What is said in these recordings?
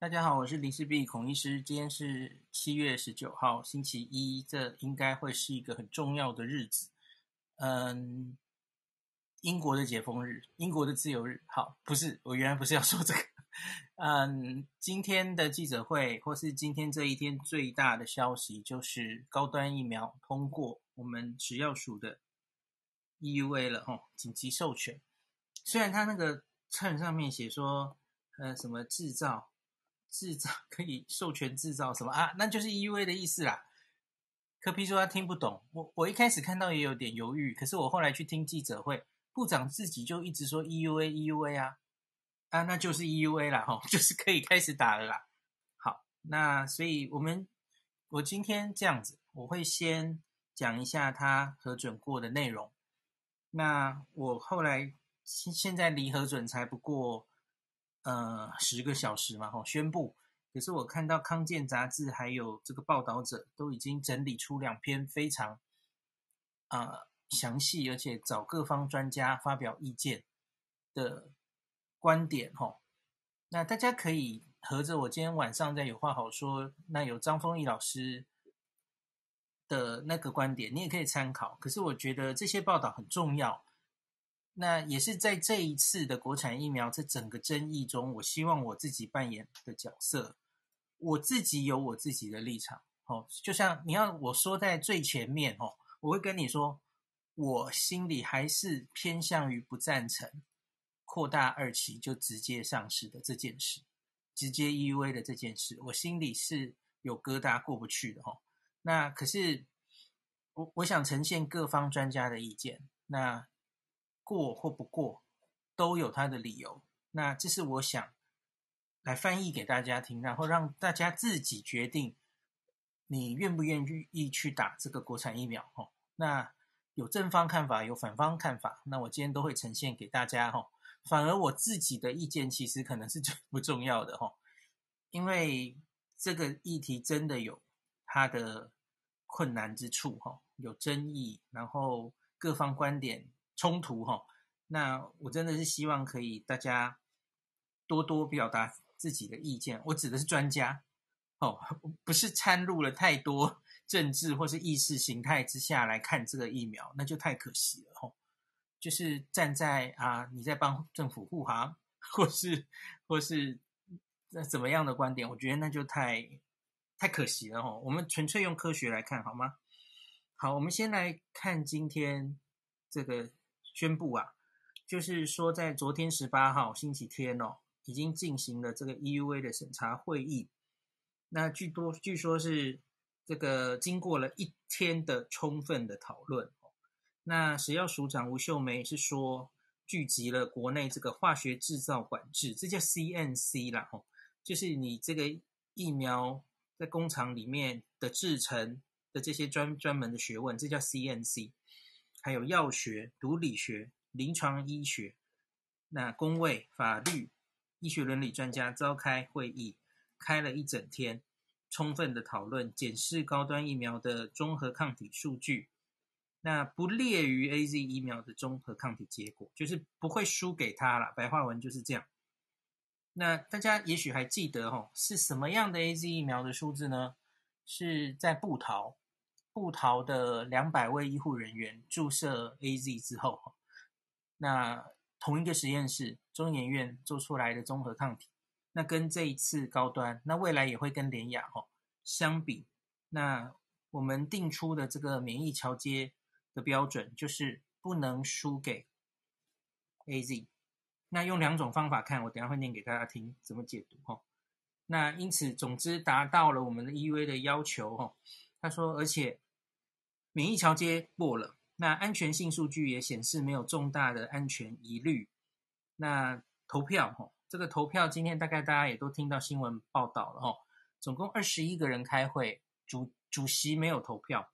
大家好，我是林氏璧孔医师。今天是七月十九号，星期一，这应该会是一个很重要的日子。嗯，英国的解封日，英国的自由日。好，不是，我原来不是要说这个。嗯，今天的记者会，或是今天这一天最大的消息，就是高端疫苗通过我们食药署的 EUA 了，哦，紧急授权。虽然它那个册上面写说，呃，什么制造。制造 可以授权制造什么啊？那就是 EUA 的意思啦。柯 P 说他听不懂，我我一开始看到也有点犹豫，可是我后来去听记者会，部长自己就一直说 EUA EUA 啊啊，那就是 EUA 啦，吼，就是可以开始打了啦。好，那所以我们我今天这样子，我会先讲一下他核准过的内容。那我后来现现在离核准才不过。呃，十个小时嘛，吼，宣布。可是我看到康健杂志还有这个报道者都已经整理出两篇非常啊、详细，而且找各方专家发表意见的观点，吼。那大家可以合着我今天晚上再有话好说。那有张丰毅老师的那个观点，你也可以参考。可是我觉得这些报道很重要。那也是在这一次的国产疫苗这整个争议中，我希望我自己扮演的角色，我自己有我自己的立场，哦，就像你要我说在最前面，哦，我会跟你说，我心里还是偏向于不赞成扩大二期就直接上市的这件事，直接 EUA 的这件事，我心里是有疙瘩过不去的，哦，那可是我我想呈现各方专家的意见，那。过或不过都有他的理由，那这是我想来翻译给大家听，然后让大家自己决定你愿不愿意去打这个国产疫苗。哦，那有正方看法，有反方看法，那我今天都会呈现给大家。哈，反而我自己的意见其实可能是 最不重要的。哈，因为这个议题真的有它的困难之处。哈，有争议，然后各方观点。冲突哈，那我真的是希望可以大家多多表达自己的意见。我指的是专家哦，不是掺入了太多政治或是意识形态之下来看这个疫苗，那就太可惜了哈。就是站在啊，你在帮政府护航，或是或是那怎么样的观点，我觉得那就太太可惜了哈。我们纯粹用科学来看好吗？好，我们先来看今天这个。宣布啊，就是说在昨天十八号星期天哦，已经进行了这个 EUA 的审查会议。那据多据说是这个经过了一天的充分的讨论。那食药署长吴秀梅是说，聚集了国内这个化学制造管制，这叫 CNC 啦，哦，就是你这个疫苗在工厂里面的制程的这些专专门的学问，这叫 CNC。还有药学、毒理学、临床医学，那公卫、法律、医学伦理专家召开会议，开了一整天，充分的讨论，检视高端疫苗的中和抗体数据，那不劣于 AZ 疫苗的中和抗体结果，就是不会输给他了。白话文就是这样。那大家也许还记得哦，是什么样的 AZ 疫苗的数字呢？是在布桃。部桃的两百位医护人员注射 AZ 之后，那同一个实验室中研院做出来的中和抗体，那跟这一次高端，那未来也会跟联雅哈相比，那我们定出的这个免疫桥接的标准就是不能输给 AZ。那用两种方法看，我等下会念给大家听怎么解读哈。那因此，总之达到了我们的 EUA 的要求哈。他说，而且。免疫桥接过了，那安全性数据也显示没有重大的安全疑虑。那投票，哈，这个投票今天大概大家也都听到新闻报道了，哈，总共二十一个人开会，主主席没有投票，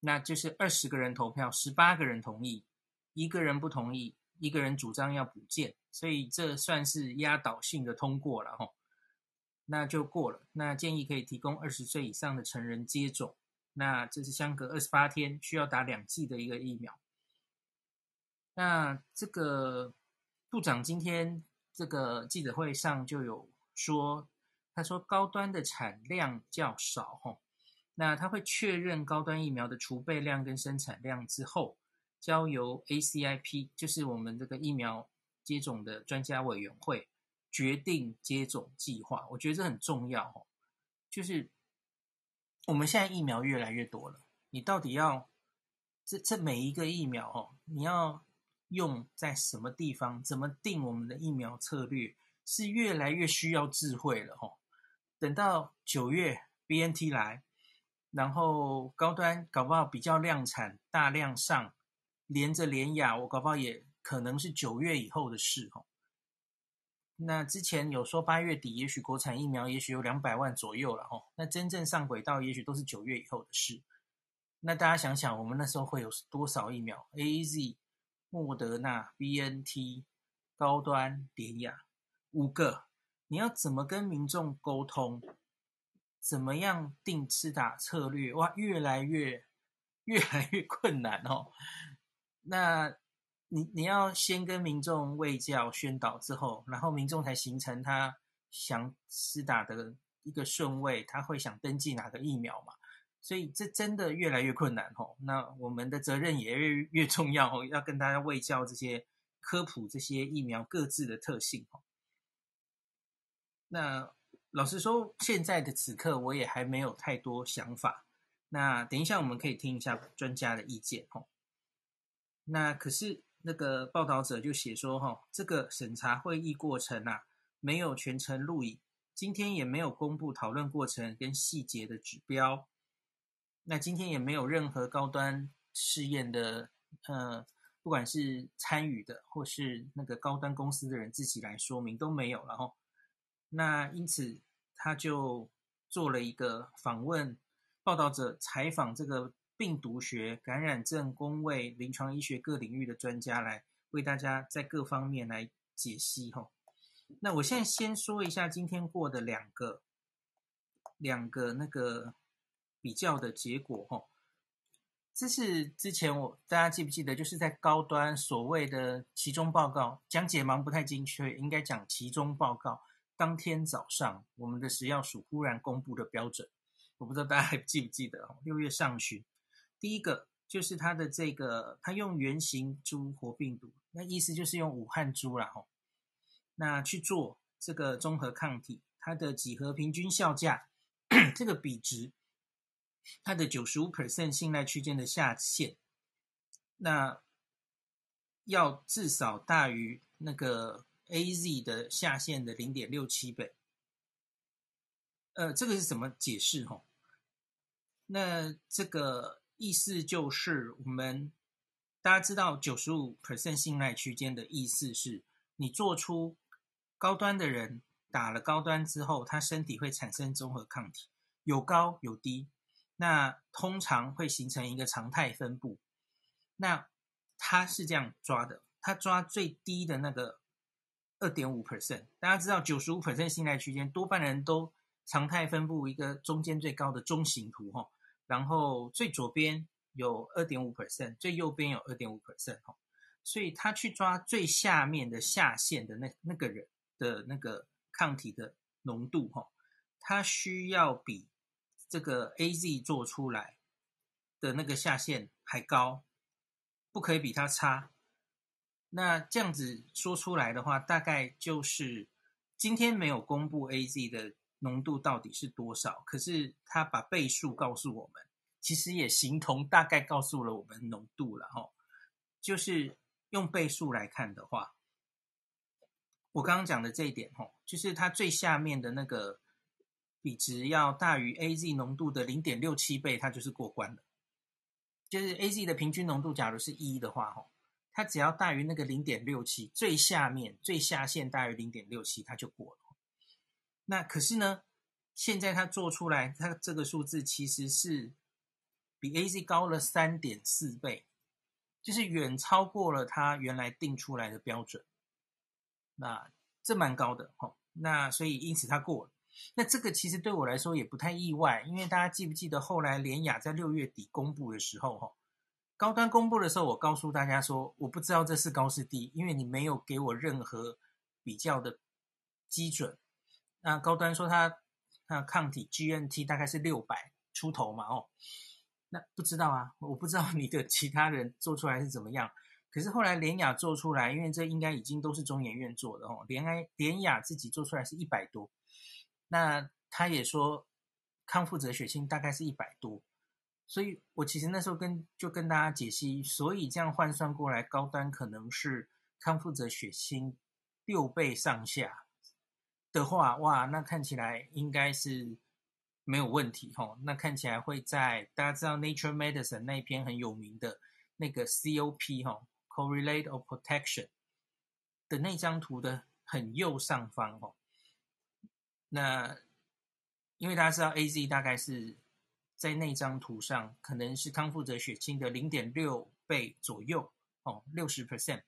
那就是二十个人投票，十八个人同意，一个人不同意，一个人主张要补件，所以这算是压倒性的通过了，哈，那就过了。那建议可以提供二十岁以上的成人接种。那这是相隔二十八天需要打两剂的一个疫苗。那这个部长今天这个记者会上就有说，他说高端的产量较少，吼，那他会确认高端疫苗的储备量跟生产量之后，交由 ACIP，就是我们这个疫苗接种的专家委员会决定接种计划。我觉得这很重要，吼，就是我们现在疫苗越来越多了，你到底要这这每一个疫苗，哦，你要用在什么地方，怎么定我们的疫苗策略，是越来越需要智慧了，吼。等到九月 BNT 来，然后高端搞不好比较量产大量上，连着联雅，我搞不好也可能是九月以后的事哦。那之前有说八月底，也许国产疫苗也许有两百万左右了哦。那真正上轨道，也许都是九月以后的事。那大家想想，我们那时候会有多少疫苗？AZ、莫德纳、BNT、高端、典雅，五个。你要怎么跟民众沟通？怎么样定次打策略？哇，越来越越来越困难哦。那你你要先跟民众卫教宣导之后，然后民众才形成他想施打的一个顺位，他会想登记哪个疫苗嘛？所以这真的越来越困难哦。那我们的责任也越越重要哦，要跟大家卫教这些科普这些疫苗各自的特性哦。那老实说，现在的此刻我也还没有太多想法。那等一下我们可以听一下专家的意见哈。那可是那个报道者就写说哈，这个审查会议过程啊，没有全程录影，今天也没有公布讨论过程跟细节的指标。那今天也没有任何高端试验的呃，不管是参与的或是那个高端公司的人自己来说明都没有了哈。那因此，他就做了一个访问，报道者采访这个病毒学、感染症、公卫、临床医学各领域的专家，来为大家在各方面来解析。哈，那我现在先说一下今天过的两个两个那个比较的结果。哈，这是之前我大家记不记得，就是在高端所谓的期中报告讲解盲不太精确，应该讲期中报告。当天早上，我们的食药署忽然公布的标准，我不知道大家还记不记得？六月上旬，第一个就是它的这个，它用原型猪活病毒，那意思就是用武汉猪啦吼，那去做这个综合抗体，它的几何平均效价，这个比值，它的九十五 percent 信赖区间的下限，那要至少大于那个。A Z 的下限的零点六七倍，呃，这个是怎么解释？吼，那这个意思就是，我们大家知道九十五 percent 信赖区间的意思是，你做出高端的人打了高端之后，他身体会产生综合抗体，有高有低，那通常会形成一个常态分布。那他是这样抓的，他抓最低的那个。二点五 percent，大家知道九十五 percent 信赖区间，多半人都常态分布一个中间最高的中型图哈，然后最左边有二点五 percent，最右边有二点五 percent 哈，所以他去抓最下面的下限的那那个人的那个抗体的浓度哈，他需要比这个 AZ 做出来的那个下限还高，不可以比它差。那这样子说出来的话，大概就是今天没有公布 AZ 的浓度到底是多少，可是他把倍数告诉我们，其实也形同大概告诉了我们浓度了哈。就是用倍数来看的话，我刚刚讲的这一点哈，就是它最下面的那个比值要大于 AZ 浓度的零点六七倍，它就是过关了。就是 AZ 的平均浓度，假如是一的话哈。它只要大于那个零点六七，最下面最下限大于零点六七，它就过了。那可是呢，现在它做出来，它这个数字其实是比 AZ 高了三点四倍，就是远超过了它原来定出来的标准。那这蛮高的哈。那所以因此它过了。那这个其实对我来说也不太意外，因为大家记不记得后来联雅在六月底公布的时候哈？高端公布的时候，我告诉大家说，我不知道这是高是低，因为你没有给我任何比较的基准。那高端说他那抗体 GNT 大概是六百出头嘛，哦，那不知道啊，我不知道你的其他人做出来是怎么样。可是后来联雅做出来，因为这应该已经都是中研院做的哦，联埃联雅自己做出来是一百多，那他也说康复者血清大概是一百多。所以我其实那时候跟就跟大家解析，所以这样换算过来，高端可能是康复者血清六倍上下的话，哇，那看起来应该是没有问题吼。那看起来会在大家知道 Nature Medicine 那一篇很有名的那个 COP 吼 Correlate of Protection 的那张图的很右上方哦。那因为大家知道 AZ 大概是。在那张图上，可能是康复者血清的零点六倍左右哦，六十 percent。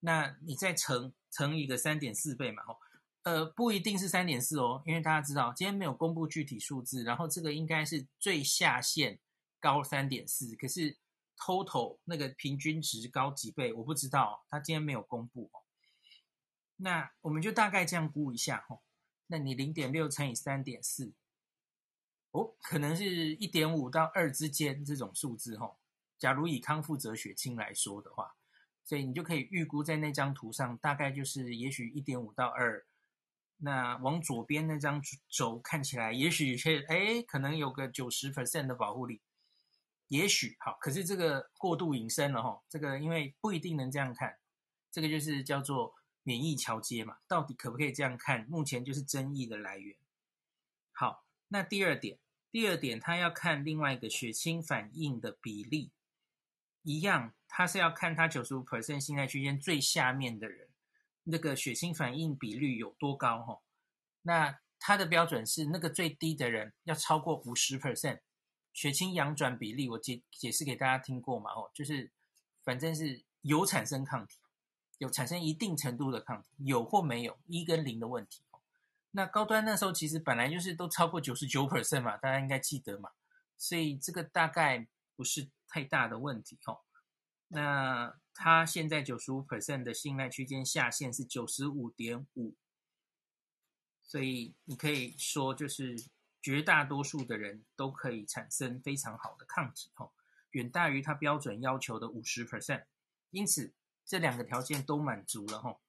那你再乘乘一个三点四倍嘛，哦，呃，不一定是三点四哦，因为大家知道今天没有公布具体数字，然后这个应该是最下限高三点四，可是 total 那个平均值高几倍，我不知道，他今天没有公布哦。那我们就大概这样估一下哦，那你零点六乘以三点四。哦，可能是一点五到二之间这种数字哈。假如以康复者血清来说的话，所以你就可以预估在那张图上，大概就是也许一点五到二。那往左边那张轴看起来，也许是哎，可能有个九十 percent 的保护力，也许好。可是这个过度引申了哈，这个因为不一定能这样看，这个就是叫做免疫桥接嘛，到底可不可以这样看？目前就是争议的来源。好。那第二点，第二点，他要看另外一个血清反应的比例，一样，他是要看他九十五 percent 信赖区间最下面的人，那个血清反应比率有多高？哈，那它的标准是那个最低的人要超过五十 percent 血清阳转比例，我解解释给大家听过嘛？哦，就是反正是有产生抗体，有产生一定程度的抗体，有或没有，一跟零的问题。那高端那时候其实本来就是都超过九十九 percent 嘛，大家应该记得嘛，所以这个大概不是太大的问题哦。那它现在九十五 percent 的信赖区间下限是九十五点五，所以你可以说就是绝大多数的人都可以产生非常好的抗体哦，远大于它标准要求的五十 percent，因此这两个条件都满足了哦。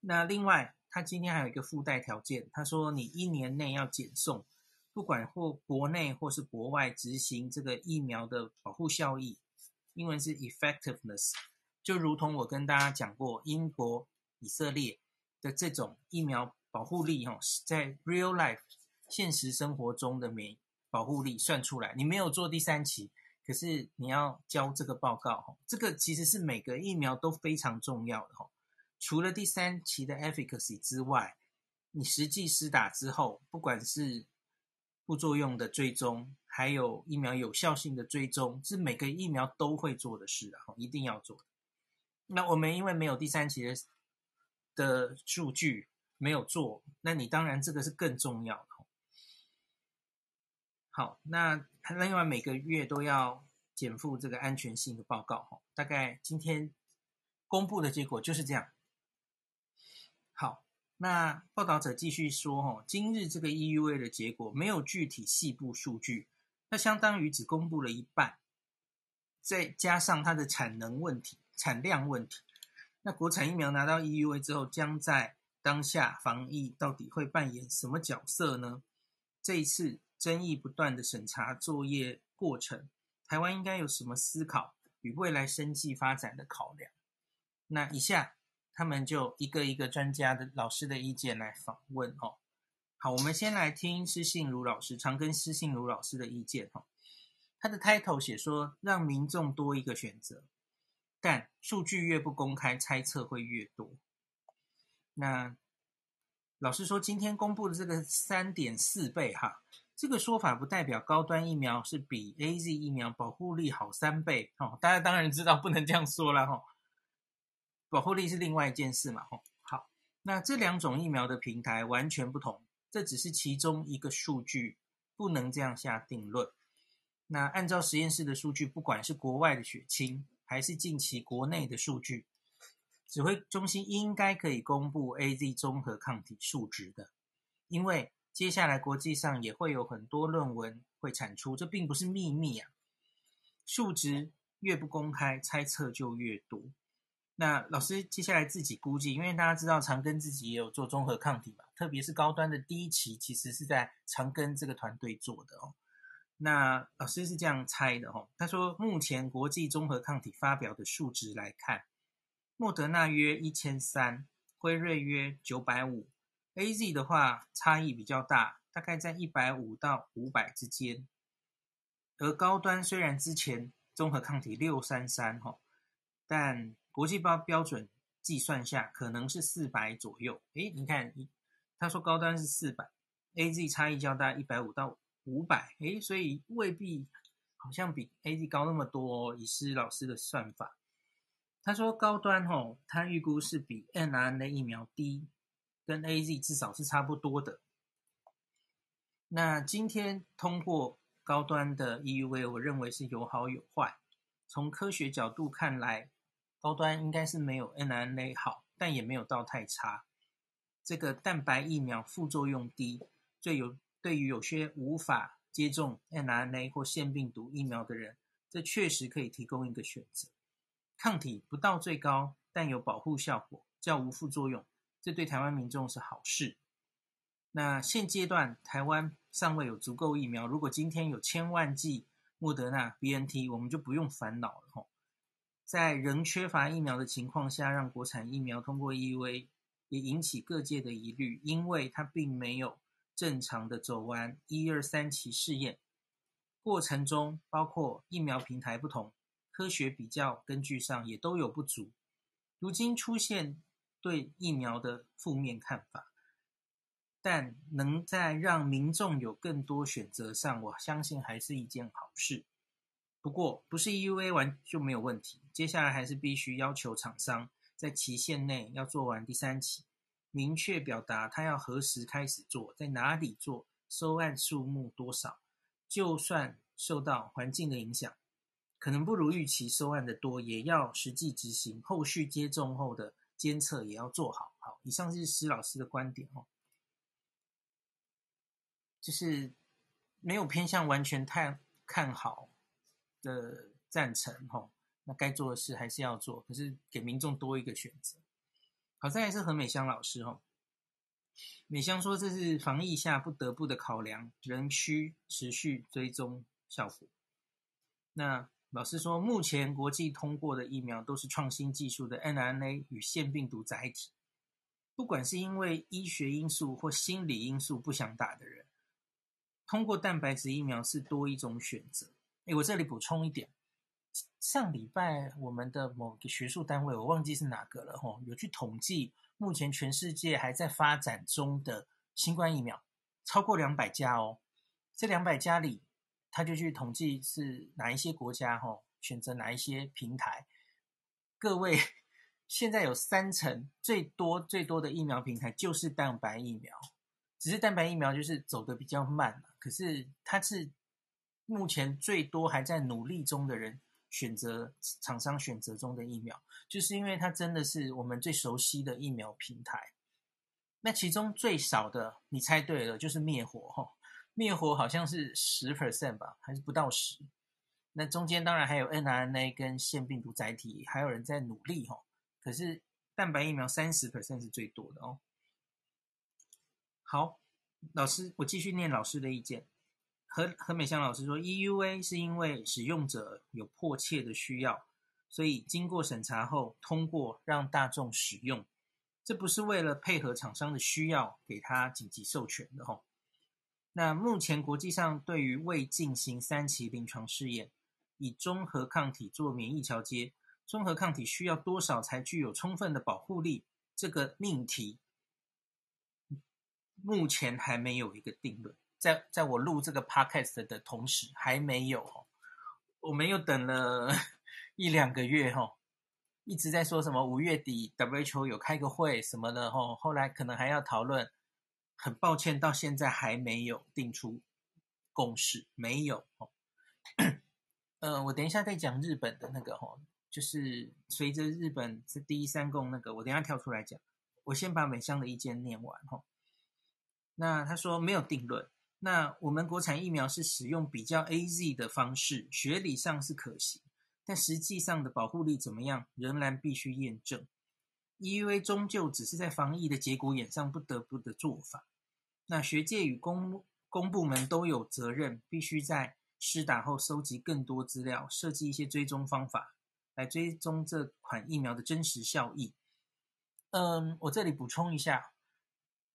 那另外。他今天还有一个附带条件，他说你一年内要检送，不管或国内或是国外执行这个疫苗的保护效益，英文是 effectiveness，就如同我跟大家讲过，英国、以色列的这种疫苗保护力，哈，在 real life 现实生活中的免保护力算出来，你没有做第三期，可是你要交这个报告，哈，这个其实是每个疫苗都非常重要的，哈。除了第三期的 efficacy 之外，你实际施打之后，不管是副作用的追踪，还有疫苗有效性的追踪，是每个疫苗都会做的事啊，一定要做。那我们因为没有第三期的的数据没有做，那你当然这个是更重要的。好，那另外每个月都要减负这个安全性的报告，大概今天公布的结果就是这样。好，那报道者继续说，哈，今日这个 EUA 的结果没有具体细部数据，那相当于只公布了一半，再加上它的产能问题、产量问题，那国产疫苗拿到 EUA 之后，将在当下防疫到底会扮演什么角色呢？这一次争议不断的审查作业过程，台湾应该有什么思考与未来生计发展的考量？那以下。他们就一个一个专家的老师的意见来访问哦。好，我们先来听施信如老师，常跟施信如老师的意见哦。他的 title 写说，让民众多一个选择，但数据越不公开，猜测会越多。那老师说，今天公布的这个三点四倍哈，这个说法不代表高端疫苗是比 AZ 疫苗保护力好三倍哦。大家当然知道不能这样说了哈。保护力是另外一件事嘛，吼，好，那这两种疫苗的平台完全不同，这只是其中一个数据，不能这样下定论。那按照实验室的数据，不管是国外的血清，还是近期国内的数据，指挥中心应该可以公布 AZ 综合抗体数值的，因为接下来国际上也会有很多论文会产出，这并不是秘密啊。数值越不公开，猜测就越多。那老师接下来自己估计，因为大家知道长庚自己也有做综合抗体嘛，特别是高端的第一期，其实是在长庚这个团队做的哦。那老师是这样猜的哦，他说目前国际综合抗体发表的数值来看，莫德纳约一千三，辉瑞约九百五。AZ 的话差异比较大，大概在一百五到五百之间。而高端虽然之前综合抗体六三三哈，但国际标标准计算下可能是四百左右。诶，你看，他说高端是四百，AZ 差异较大，一百五到五百。诶，所以未必好像比 AZ 高那么多哦。以施老师的算法，他说高端哦，他预估是比 mRNA 疫苗低。跟 AZ 至少是差不多的。那今天通过高端的 EUA，我认为是有好有坏。从科学角度看来，高端应该是没有 mRNA 好，但也没有到太差。这个蛋白疫苗副作用低，最有对于有些无法接种 mRNA 或腺病毒疫苗的人，这确实可以提供一个选择。抗体不到最高，但有保护效果，较无副作用。这对台湾民众是好事。那现阶段台湾尚未有足够疫苗，如果今天有千万剂莫德纳 BNT，我们就不用烦恼了吼。在仍缺乏疫苗的情况下，让国产疫苗通过 EUA，也引起各界的疑虑，因为它并没有正常的走完一二三期试验，过程中包括疫苗平台不同，科学比较根据上也都有不足。如今出现。对疫苗的负面看法，但能在让民众有更多选择上，我相信还是一件好事。不过，不是 EUA 完就没有问题，接下来还是必须要求厂商在期限内要做完第三期，明确表达他要何时开始做，在哪里做，收案数目多少。就算受到环境的影响，可能不如预期收案的多，也要实际执行，后续接种后的。监测也要做好。好，以上是施老师的观点哦，就是没有偏向完全太看好的赞成哈。那该做的事还是要做，可是给民众多一个选择。好，再来是何美香老师哈，美香说这是防疫下不得不的考量，仍需持续追踪效果。那。老师说，目前国际通过的疫苗都是创新技术的 mRNA 与腺病毒载体。不管是因为医学因素或心理因素不想打的人，通过蛋白质疫苗是多一种选择。诶，我这里补充一点，上礼拜我们的某个学术单位，我忘记是哪个了吼，有去统计目前全世界还在发展中的新冠疫苗，超过两百家哦。这两百家里。他就去统计是哪一些国家吼，选择哪一些平台。各位，现在有三成最多最多的疫苗平台就是蛋白疫苗，只是蛋白疫苗就是走得比较慢，可是它是目前最多还在努力中的人选择厂商选择中的疫苗，就是因为它真的是我们最熟悉的疫苗平台。那其中最少的，你猜对了，就是灭活吼。灭活好像是十 percent 吧，还是不到十？那中间当然还有 mRNA 跟腺病毒载体，还有人在努力哈。可是蛋白疫苗三十 percent 是最多的哦。好，老师，我继续念老师的意见。何何美香老师说，EUA 是因为使用者有迫切的需要，所以经过审查后通过让大众使用，这不是为了配合厂商的需要给他紧急授权的哈。那目前国际上对于未进行三期临床试验，以中和抗体做免疫桥接，中和抗体需要多少才具有充分的保护力？这个命题目前还没有一个定论。在在我录这个 podcast 的同时，还没有，我们又等了一两个月哈，一直在说什么五月底 WHO 有开个会什么的哈，后来可能还要讨论。很抱歉，到现在还没有定出共识，没有哦。呃，我等一下再讲日本的那个哦，就是随着日本是第一三共那个，我等下跳出来讲。我先把美香的意见念完哈。那他说没有定论。那我们国产疫苗是使用比较 AZ 的方式，学理上是可行，但实际上的保护力怎么样，仍然必须验证。EUA 终究只是在防疫的节骨眼上不得不的做法。那学界与公公部门都有责任，必须在施打后收集更多资料，设计一些追踪方法，来追踪这款疫苗的真实效益。嗯，我这里补充一下。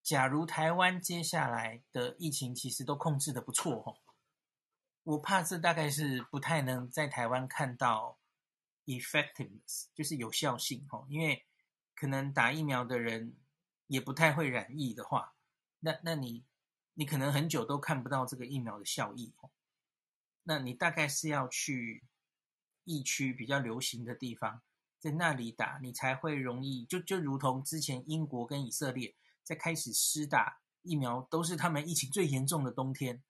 假如台湾接下来的疫情其实都控制的不错哦，我怕这大概是不太能在台湾看到 effectiveness，就是有效性哦，因为可能打疫苗的人也不太会染疫的话，那那你你可能很久都看不到这个疫苗的效益哦，那你大概是要去疫区比较流行的地方，在那里打，你才会容易，就就如同之前英国跟以色列。在开始施打疫苗，都是他们疫情最严重的冬天，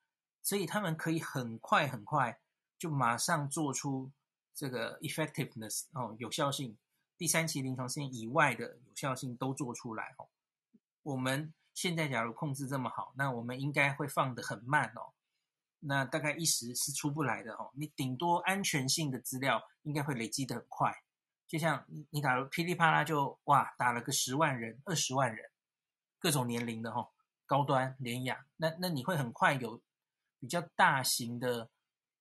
所以他们可以很快很快就马上做出这个 effectiveness 哦，有效性，第三期临床试验以外的有效性都做出来哦。我们现在假如控制这么好，那我们应该会放得很慢哦，那大概一时是出不来的哦。你顶多安全性的资料应该会累积得很快，就像你你打了噼里啪啦就哇打了个十万人、二十万人。各种年龄的哈，高端联亚，那那你会很快有比较大型的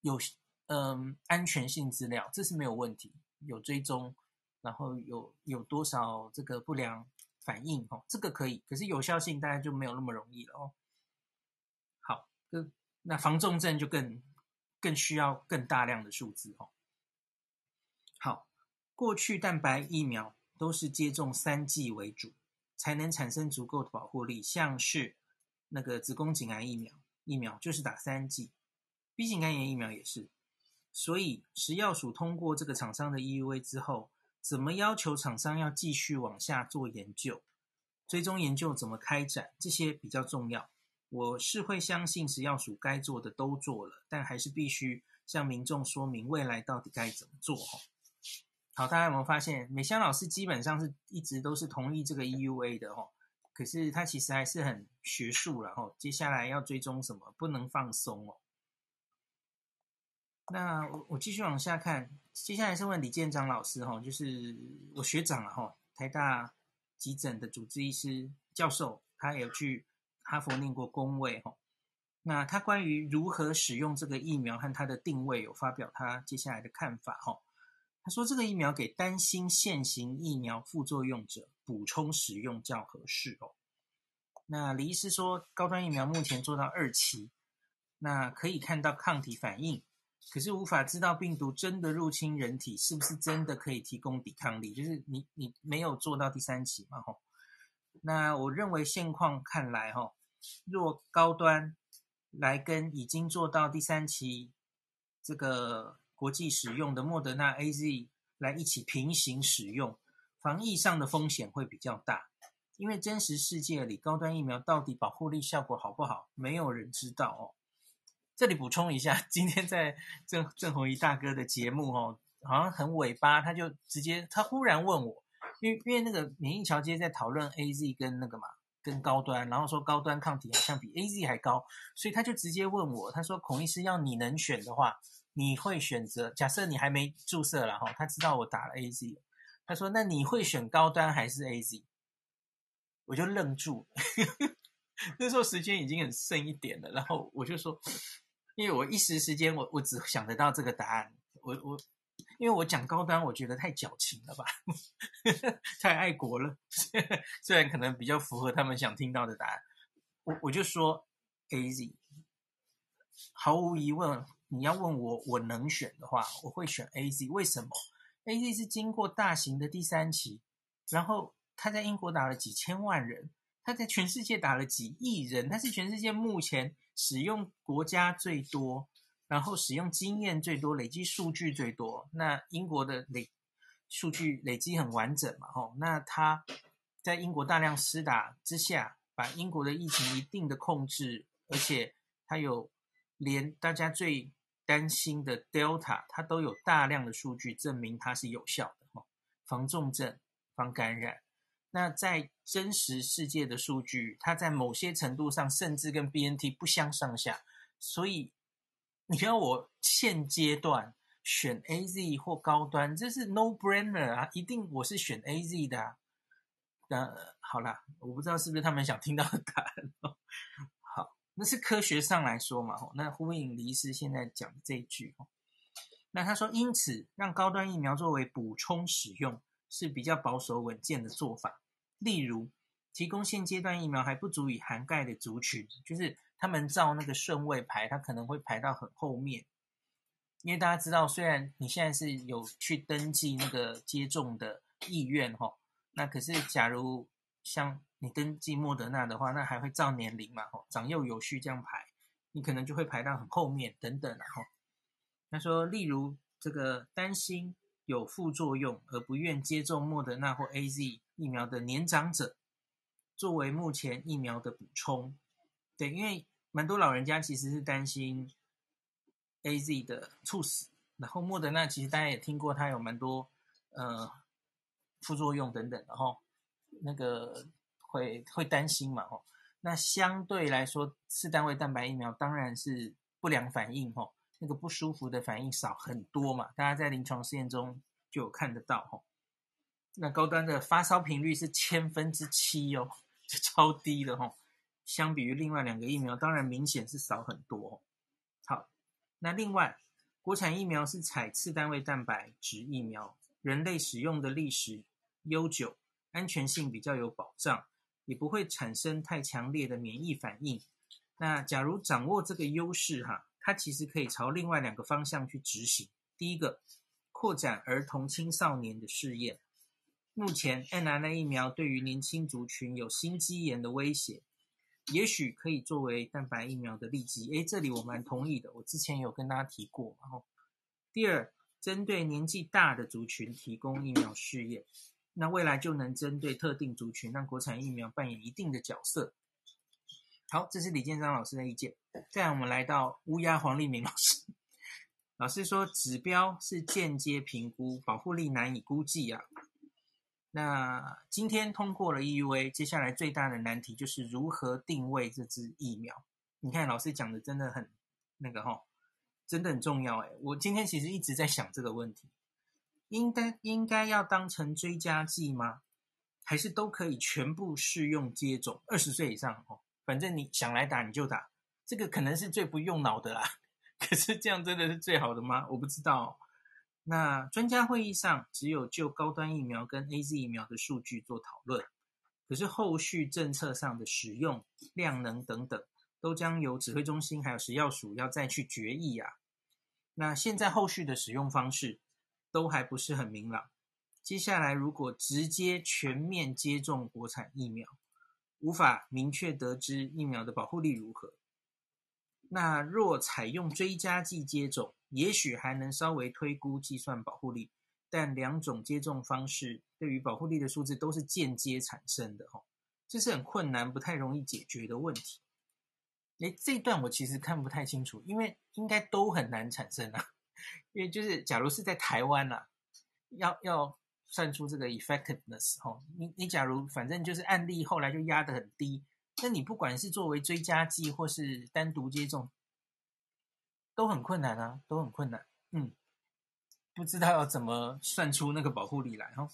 有嗯安全性资料，这是没有问题，有追踪，然后有有多少这个不良反应哦，这个可以，可是有效性大家就没有那么容易了哦。好，那防重症就更更需要更大量的数字哦。好，过去蛋白疫苗都是接种三剂为主。才能产生足够的保护力，像是那个子宫颈癌疫苗，疫苗就是打三剂，B 型肝炎疫苗也是。所以食药署通过这个厂商的 EUA 之后，怎么要求厂商要继续往下做研究，追踪研究怎么开展，这些比较重要。我是会相信食药署该做的都做了，但还是必须向民众说明未来到底该怎么做。好，大家有没有发现，美香老师基本上是一直都是同意这个 EUA 的哦，可是他其实还是很学术了哦。接下来要追踪什么，不能放松哦。那我我继续往下看，接下来是问李建章老师哈，就是我学长了哈，台大急诊的主治医师教授，他有去哈佛念过公卫哈。那他关于如何使用这个疫苗和它的定位，有发表他接下来的看法哈。他说：“这个疫苗给担心现行疫苗副作用者补充使用较合适哦。”那李医师说，高端疫苗目前做到二期，那可以看到抗体反应，可是无法知道病毒真的入侵人体是不是真的可以提供抵抗力，就是你你没有做到第三期嘛吼。那我认为现况看来吼，若高端来跟已经做到第三期这个。国际使用的莫德纳 AZ 来一起平行使用，防疫上的风险会比较大，因为真实世界里高端疫苗到底保护力效果好不好，没有人知道哦。这里补充一下，今天在郑郑弘仪大哥的节目哦，好像很尾巴，他就直接他忽然问我，因为因为那个免疫桥接在讨论 AZ 跟那个嘛跟高端，然后说高端抗体好像比 AZ 还高，所以他就直接问我，他说孔医师要你能选的话。你会选择？假设你还没注射了哈，他知道我打了 AZ，他说：“那你会选高端还是 AZ？” 我就愣住，那时候时间已经很剩一点了，然后我就说：“因为我一时时间我我只想得到这个答案，我我因为我讲高端，我觉得太矫情了吧，太爱国了，虽然可能比较符合他们想听到的答案，我我就说 AZ，毫无疑问。”你要问我，我能选的话，我会选 AZ。为什么？AZ 是经过大型的第三期，然后他在英国打了几千万人，他在全世界打了几亿人，他是全世界目前使用国家最多，然后使用经验最多，累积数据最多。那英国的累数据累积很完整嘛？吼，那他在英国大量施打之下，把英国的疫情一定的控制，而且他有连大家最担心的 Delta，它都有大量的数据证明它是有效的，防重症、防感染。那在真实世界的数据，它在某些程度上甚至跟 BNT 不相上下，所以你要我现阶段选 AZ 或高端，这是 no brainer 啊，一定我是选 AZ 的啊。好啦，我不知道是不是他们想听到的答案。是科学上来说嘛，那呼应李医师现在讲的这一句。那他说，因此让高端疫苗作为补充使用是比较保守稳健的做法。例如，提供现阶段疫苗还不足以涵盖的族群，就是他们照那个顺位排，他可能会排到很后面。因为大家知道，虽然你现在是有去登记那个接种的意愿，哈，那可是假如像你登记莫德纳的话，那还会照年龄嘛，长幼有序这样排，你可能就会排到很后面等等，然后他说，例如这个担心有副作用而不愿接种莫德纳或 AZ。疫苗的年长者作为目前疫苗的补充，对，因为蛮多老人家其实是担心 AZ 的猝死，然后莫德纳其实大家也听过，它有蛮多呃副作用等等，然后那个会会担心嘛，吼，那相对来说，次单位蛋白疫苗当然是不良反应，吼，那个不舒服的反应少很多嘛，大家在临床试验中就有看得到，吼。那高端的发烧频率是千分之七哦，就超低的哦。相比于另外两个疫苗，当然明显是少很多。好，那另外国产疫苗是采次单位蛋白质疫苗，人类使用的历史悠久，安全性比较有保障，也不会产生太强烈的免疫反应。那假如掌握这个优势哈，它其实可以朝另外两个方向去执行。第一个，扩展儿童青少年的试验。目前 n r n a 疫苗对于年轻族群有心肌炎的威胁，也许可以作为蛋白疫苗的利基。诶，这里我蛮同意的，我之前有跟大家提过。然后，第二，针对年纪大的族群提供疫苗试验，那未来就能针对特定族群，让国产疫苗扮演一定的角色。好，这是李建章老师的意见。再来，我们来到乌鸦黄立明老师，老师说指标是间接评估，保护力难以估计啊。那今天通过了 EUA，接下来最大的难题就是如何定位这支疫苗。你看老师讲的真的很那个齁，真的很重要诶。我今天其实一直在想这个问题，应该应该要当成追加剂吗？还是都可以全部适用接种？二十岁以上哦，反正你想来打你就打，这个可能是最不用脑的啦。可是这样真的是最好的吗？我不知道。那专家会议上只有就高端疫苗跟 AZ 疫苗的数据做讨论，可是后续政策上的使用量能等等，都将由指挥中心还有食药署要再去决议啊。那现在后续的使用方式都还不是很明朗。接下来如果直接全面接种国产疫苗，无法明确得知疫苗的保护力如何。那若采用追加剂接种，也许还能稍微推估计算保护力，但两种接种方式对于保护力的数字都是间接产生的，吼，这是很困难、不太容易解决的问题。诶，这段我其实看不太清楚，因为应该都很难产生啊。因为就是假如是在台湾啊，要要算出这个 effectiveness，吼，你你假如反正就是案例后来就压得很低，那你不管是作为追加剂或是单独接种。都很困难啊，都很困难。嗯，不知道要怎么算出那个保护力来哈。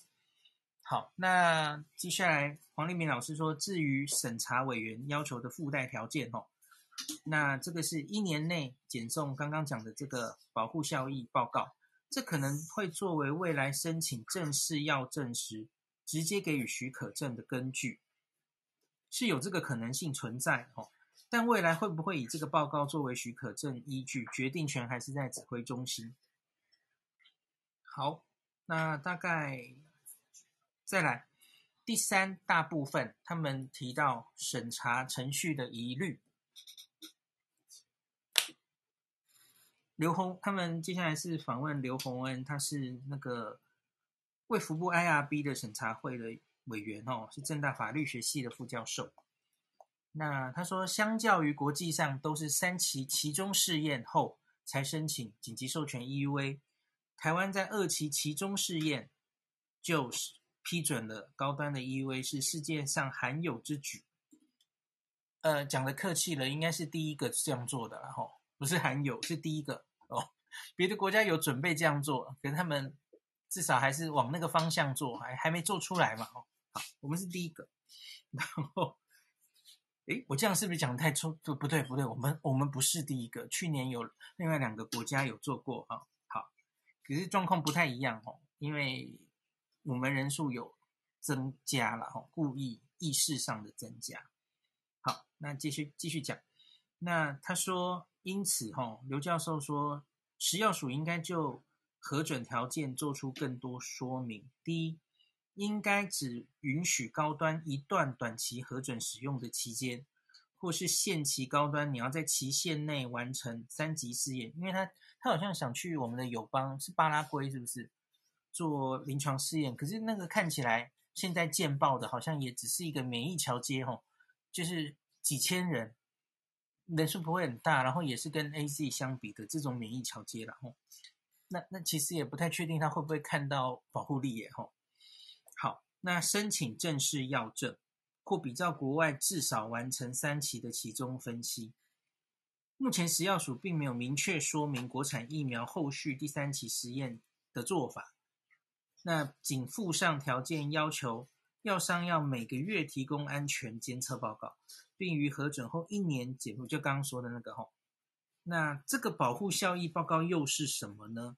好，那接下来黄立明老师说，至于审查委员要求的附带条件哦，那这个是一年内检送刚刚讲的这个保护效益报告，这可能会作为未来申请正式药证时直接给予许可证的根据，是有这个可能性存在哦。但未来会不会以这个报告作为许可证依据，决定权还是在指挥中心。好，那大概再来第三大部分，他们提到审查程序的疑虑。刘洪，他们接下来是访问刘洪恩，他是那个卫福部 IRB 的审查会的委员哦，是政大法律学系的副教授。那他说，相较于国际上都是三期期中试验后才申请紧急授权 EUA，台湾在二期期中试验就是批准了高端的 EUA 是世界上罕有之举。呃，讲的客气了，应该是第一个这样做的，然后不是罕有，是第一个。别的国家有准备这样做，可是他们至少还是往那个方向做，还还没做出来嘛。哦，好，我们是第一个。然后，诶，我这样是不是讲太粗？不不对不对，我们我们不是第一个，去年有另外两个国家有做过啊。好，可是状况不太一样哦，因为我们人数有增加了哈，故意意识上的增加。好，那继续继续讲。那他说，因此哈，刘教授说，食药署应该就核准条件做出更多说明。第一，应该只允许高端一段短期核准使用的期间，或是限期高端，你要在期限内完成三级试验。因为他他好像想去我们的友邦是巴拉圭，是不是做临床试验？可是那个看起来现在见报的，好像也只是一个免疫桥接吼。就是几千人，人数不会很大，然后也是跟 AZ 相比的这种免疫桥接，然后那那其实也不太确定他会不会看到保护力耶吼。好，那申请正式药证或比照国外至少完成三期的其中分析。目前食药署并没有明确说明国产疫苗后续第三期实验的做法，那仅附上条件要求。药商要每个月提供安全监测报告，并于核准后一年解除。就刚刚说的那个吼，那这个保护效益报告又是什么呢？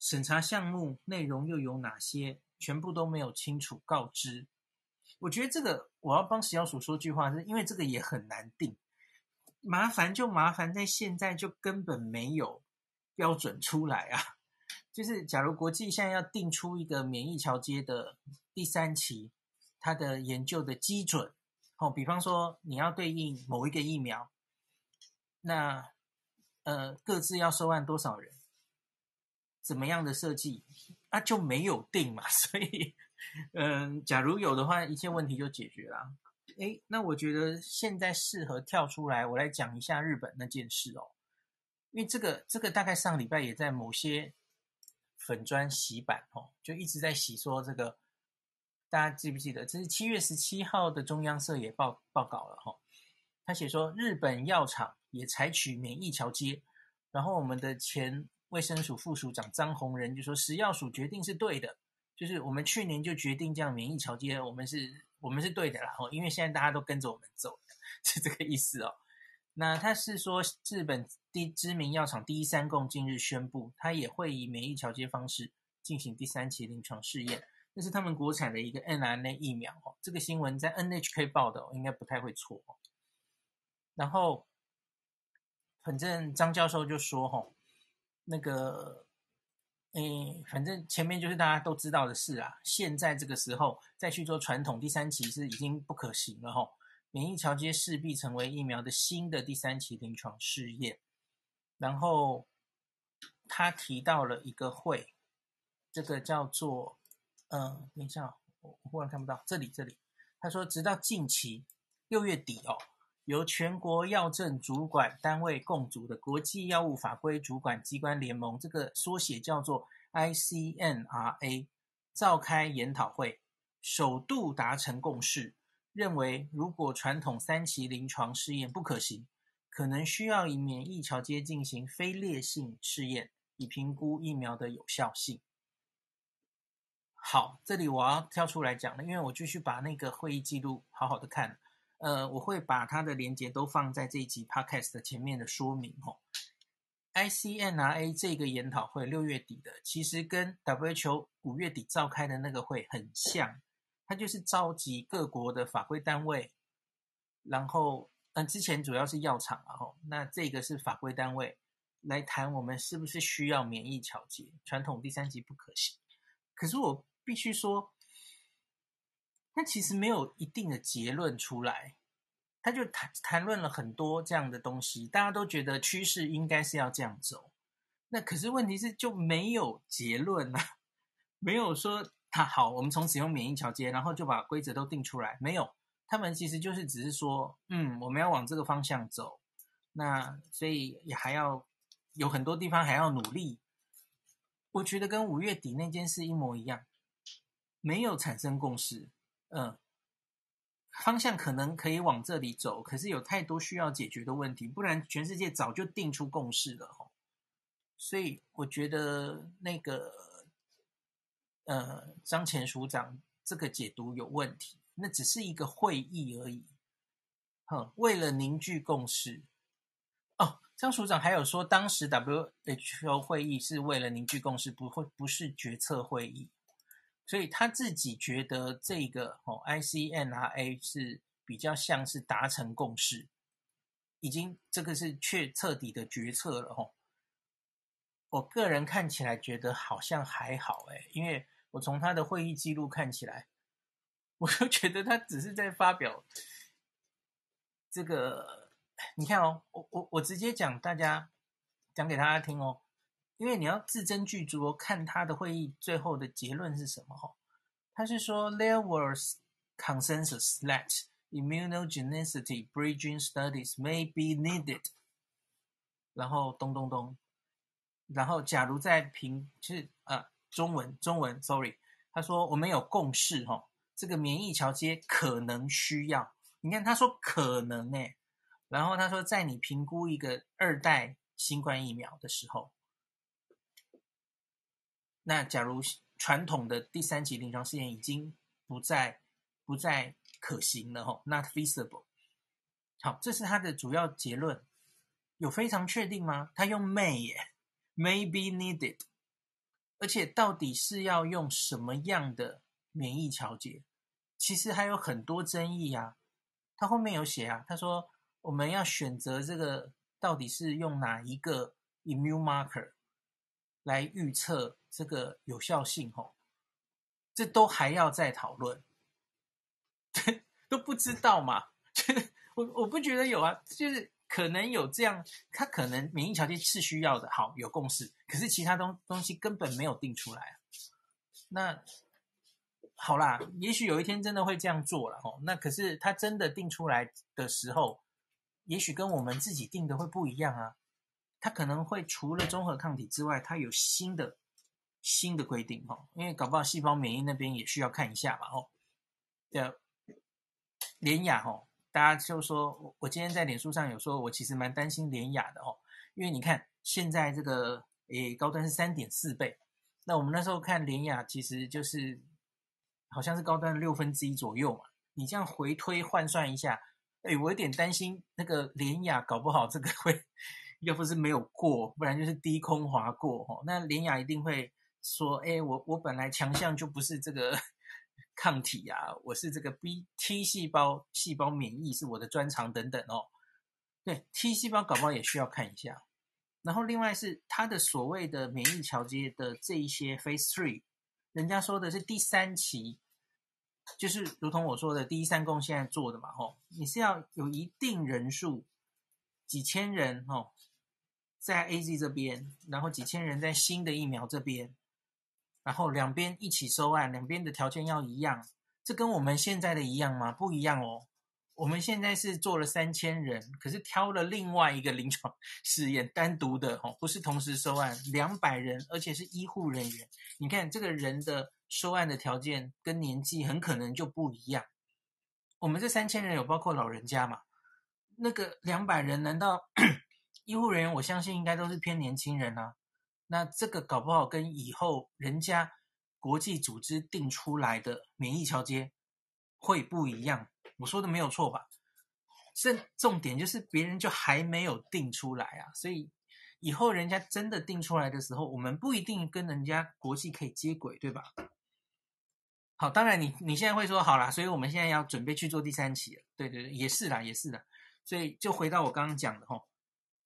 审查项目内容又有哪些？全部都没有清楚告知。我觉得这个我要帮食药署说句话，是因为这个也很难定。麻烦就麻烦在现在就根本没有标准出来啊！就是假如国际现在要定出一个免疫桥接的第三期。它的研究的基准，哦，比方说你要对应某一个疫苗，那呃各自要收案多少人，怎么样的设计，那、就没有定嘛，所以嗯、假如有的话，一切问题就解决了。诶，那我觉得现在适合跳出来，我来讲一下日本那件事哦，因为这个这个大概上礼拜也在某些粉砖洗版哦，就一直在洗说这个。大家记不记得？这是七月十七号的中央社也报报告了哈。他写说，日本药厂也采取免疫桥接，然后我们的前卫生署副署长张宏仁就说，食药署决定是对的，就是我们去年就决定这样免疫桥接，我们是我们是对的啦。哦，因为现在大家都跟着我们走，是这个意思哦。那他是说，日本第知名药厂第一三共近日宣布，他也会以免疫桥接方式进行第三期临床试验。这是他们国产的一个 mRNA 疫苗哦，这个新闻在 NHK 报的，应该不太会错。然后，反正张教授就说：“吼，那个，诶，反正前面就是大家都知道的事啊。现在这个时候再去做传统第三期是已经不可行了。吼，免疫桥接势必成为疫苗的新的第三期临床试验。然后他提到了一个会，这个叫做。”嗯，等一下，我忽然看不到这里，这里他说，直到近期六月底哦，由全国药政主管单位共组的国际药物法规主管机关联盟，这个缩写叫做 ICNRA，召开研讨会，首度达成共识，认为如果传统三期临床试验不可行，可能需要以免疫桥接进行非劣性试验，以评估疫苗的有效性。好，这里我要跳出来讲了，因为我继续把那个会议记录好好的看，呃，我会把它的连接都放在这一集 podcast 的前面的说明哦。ICNRA 这个研讨会六月底的，其实跟 WHO 五月底召开的那个会很像，它就是召集各国的法规单位，然后嗯，之前主要是药厂然后那这个是法规单位来谈我们是不是需要免疫调节，传统第三级不可行，可是我。必须说，那其实没有一定的结论出来，他就谈谈论了很多这样的东西，大家都觉得趋势应该是要这样走，那可是问题是就没有结论啊，没有说他好，我们从此用免疫桥接，然后就把规则都定出来，没有，他们其实就是只是说，嗯，我们要往这个方向走，那所以也还要有很多地方还要努力，我觉得跟五月底那件事一模一样。没有产生共识，嗯，方向可能可以往这里走，可是有太多需要解决的问题，不然全世界早就定出共识了。所以我觉得那个呃张前署长这个解读有问题，那只是一个会议而已，哼，为了凝聚共识。张署长还有说，当时 WHO 会议是为了凝聚共识，不会不是决策会议。所以他自己觉得这个哦，ICNRA 是比较像是达成共识，已经这个是确彻底的决策了哦。我个人看起来觉得好像还好诶，因为我从他的会议记录看起来，我就觉得他只是在发表这个。你看哦，我我我直接讲，大家讲给大家听哦。因为你要字斟句酌，看他的会议最后的结论是什么？哈，他是说 There was consensus that immunogenicity bridging studies may be needed。然后咚咚咚，然后假如在评，就是呃中文中文，sorry，他说我们有共识，哈，这个免疫桥接可能需要。你看他说可能诶，然后他说在你评估一个二代新冠疫苗的时候。那假如传统的第三期临床试验已经不再不再可行了吼，not feasible。好，这是他的主要结论，有非常确定吗？他用 may 耶，may be needed，而且到底是要用什么样的免疫调节？其实还有很多争议啊。他后面有写啊，他说我们要选择这个到底是用哪一个 immune marker 来预测。这个有效性吼，这都还要再讨论，都不知道嘛？我我不觉得有啊，就是可能有这样，他可能免疫条件是需要的，好，有共识，可是其他东东西根本没有定出来。那好啦，也许有一天真的会这样做了哦，那可是他真的定出来的时候，也许跟我们自己定的会不一样啊。它可能会除了中和抗体之外，它有新的。新的规定哈，因为搞不好细胞免疫那边也需要看一下嘛哦。对，联雅哈，大家就说，我今天在脸书上有说，我其实蛮担心联雅的哦，因为你看现在这个诶高端是三点四倍，那我们那时候看联雅其实就是好像是高端的六分之一左右嘛，你这样回推换算一下，诶我有点担心那个连雅搞不好这个 会，要不是没有过，不然就是低空滑过哈，那连雅一定会。说，哎，我我本来强项就不是这个 抗体啊，我是这个 B T 细胞细胞免疫是我的专长等等哦。对，T 细胞搞不好也需要看一下。然后另外是他的所谓的免疫桥接的这一些 Phase Three，人家说的是第三期，就是如同我说的第一三共现在做的嘛，吼，你是要有一定人数，几千人哦，在 AZ 这边，然后几千人在新的疫苗这边。然后两边一起收案，两边的条件要一样，这跟我们现在的一样吗？不一样哦。我们现在是做了三千人，可是挑了另外一个临床 试验，单独的哦，不是同时收案，两百人，而且是医护人员。你看这个人的收案的条件跟年纪很可能就不一样。我们这三千人有包括老人家嘛？那个两百人，难道 医护人员？我相信应该都是偏年轻人啊。那这个搞不好跟以后人家国际组织定出来的免疫桥接会不一样，我说的没有错吧？这重点就是别人就还没有定出来啊，所以以后人家真的定出来的时候，我们不一定跟人家国际可以接轨，对吧？好，当然你你现在会说好啦，所以我们现在要准备去做第三期了，对对对，也是啦，也是的，所以就回到我刚刚讲的吼。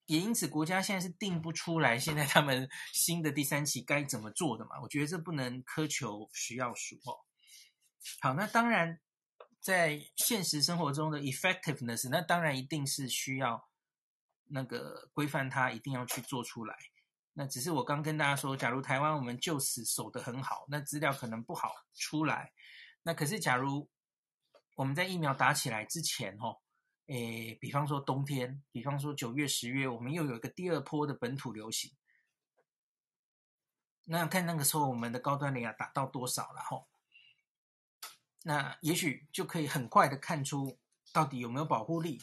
也因此，国家现在是定不出来，现在他们新的第三期该怎么做的嘛？我觉得这不能苛求食药署哦。好，那当然，在现实生活中的 effectiveness，那当然一定是需要那个规范，它一定要去做出来。那只是我刚跟大家说，假如台湾我们就此守得很好，那资料可能不好出来。那可是，假如我们在疫苗打起来之前，哦。诶，比方说冬天，比方说九月、十月，我们又有一个第二波的本土流行，那看那个时候我们的高端联亚打到多少了吼？那也许就可以很快的看出到底有没有保护力。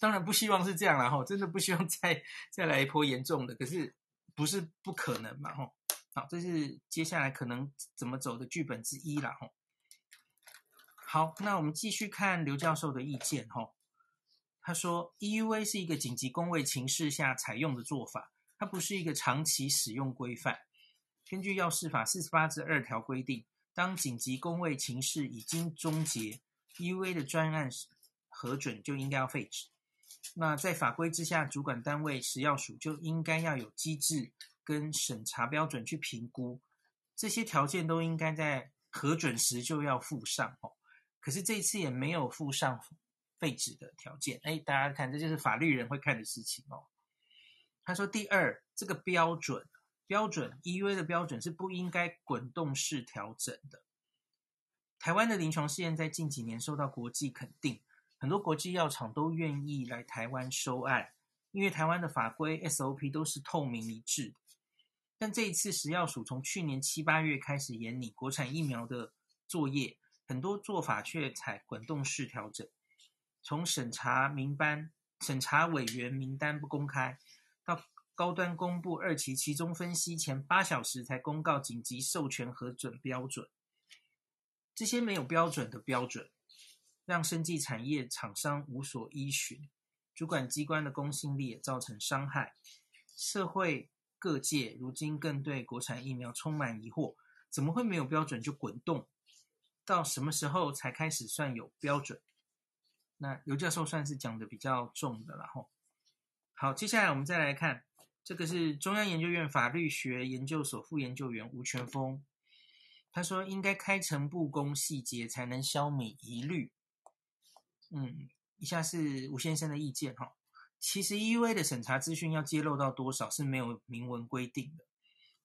当然不希望是这样啦，吼，真的不希望再再来一波严重的，可是不是不可能嘛，吼。好，这是接下来可能怎么走的剧本之一啦，吼。好，那我们继续看刘教授的意见，吼。他说，EUA 是一个紧急工位情势下采用的做法，它不是一个长期使用规范。根据药事法四十八之二条规定，当紧急工位情势已经终结，EUA 的专案核准就应该要废止。那在法规之下，主管单位食药署就应该要有机制跟审查标准去评估，这些条件都应该在核准时就要附上哦。可是这一次也没有附上废止的条件，哎，大家看，这就是法律人会看的事情哦。他说，第二，这个标准标准 EUA 的标准是不应该滚动式调整的。台湾的临床试验在近几年受到国际肯定。很多国际药厂都愿意来台湾收案，因为台湾的法规 SOP 都是透明一致。但这一次食药署从去年七八月开始研拟国产疫苗的作业，很多做法却采滚动式调整。从审查名单、审查委员名单不公开，到高端公布二期期中分析前八小时才公告紧急授权核准标准，这些没有标准的标准。让生技产业厂商无所依循，主管机关的公信力也造成伤害。社会各界如今更对国产疫苗充满疑惑，怎么会没有标准就滚动？到什么时候才开始算有标准？那刘教授算是讲的比较重的了吼。好，接下来我们再来看，这个是中央研究院法律学研究所副研究员吴全峰，他说应该开诚布公细节，才能消弭疑虑。嗯，以下是吴先生的意见哈。其实 EUA 的审查资讯要揭露到多少是没有明文规定的，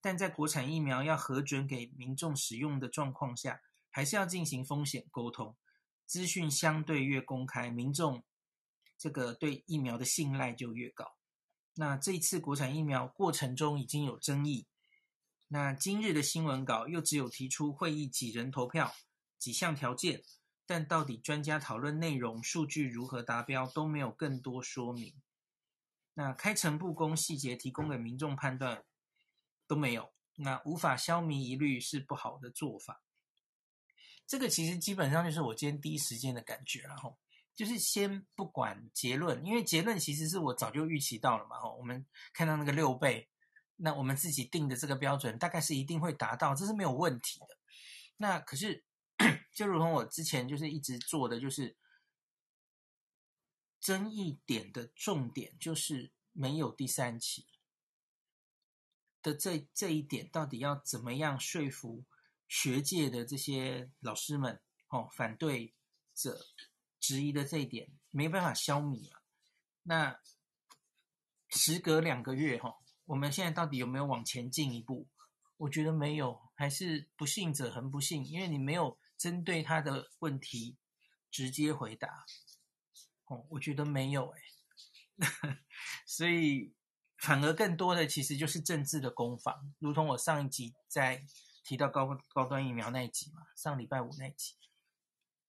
但在国产疫苗要核准给民众使用的状况下，还是要进行风险沟通。资讯相对越公开，民众这个对疫苗的信赖就越高。那这一次国产疫苗过程中已经有争议，那今日的新闻稿又只有提出会议几人投票几项条件。但到底专家讨论内容、数据如何达标都没有更多说明。那开诚布公、细节提供给民众判断都没有，那无法消弭疑虑是不好的做法。这个其实基本上就是我今天第一时间的感觉，然后就是先不管结论，因为结论其实是我早就预期到了嘛。吼，我们看到那个六倍，那我们自己定的这个标准大概是一定会达到，这是没有问题的。那可是。就如同我之前就是一直做的，就是争议点的重点就是没有第三期的这这一点，到底要怎么样说服学界的这些老师们哦，反对者质疑的这一点没办法消弭了。那时隔两个月哈，我们现在到底有没有往前进一步？我觉得没有，还是不幸者恒不幸，因为你没有。针对他的问题直接回答，哦，我觉得没有哎，所以反而更多的其实就是政治的攻防，如同我上一集在提到高高端疫苗那一集嘛，上礼拜五那一集，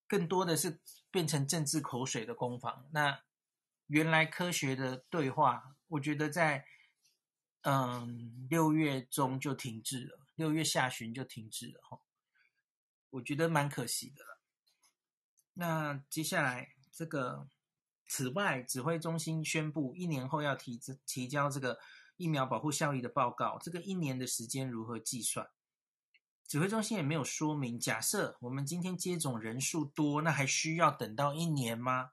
更多的是变成政治口水的攻防。那原来科学的对话，我觉得在嗯六月中就停滞了，六月下旬就停滞了哈。我觉得蛮可惜的了。那接下来，这个此外，指挥中心宣布一年后要提提交这个疫苗保护效益的报告。这个一年的时间如何计算？指挥中心也没有说明。假设我们今天接种人数多，那还需要等到一年吗？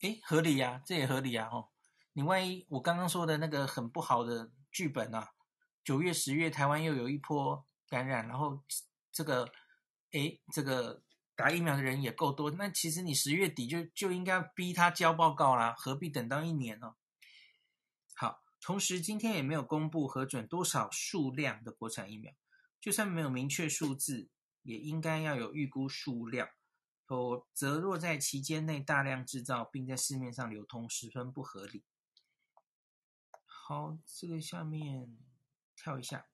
诶，合理呀，这也合理呀。哦，你万一我刚刚说的那个很不好的剧本啊，九月、十月台湾又有一波。感染，然后这个，诶，这个打疫苗的人也够多，那其实你十月底就就应该逼他交报告啦，何必等到一年呢？好，同时今天也没有公布核准多少数量的国产疫苗，就算没有明确数字，也应该要有预估数量，否则若在期间内大量制造并在市面上流通，十分不合理。好，这个下面跳一下。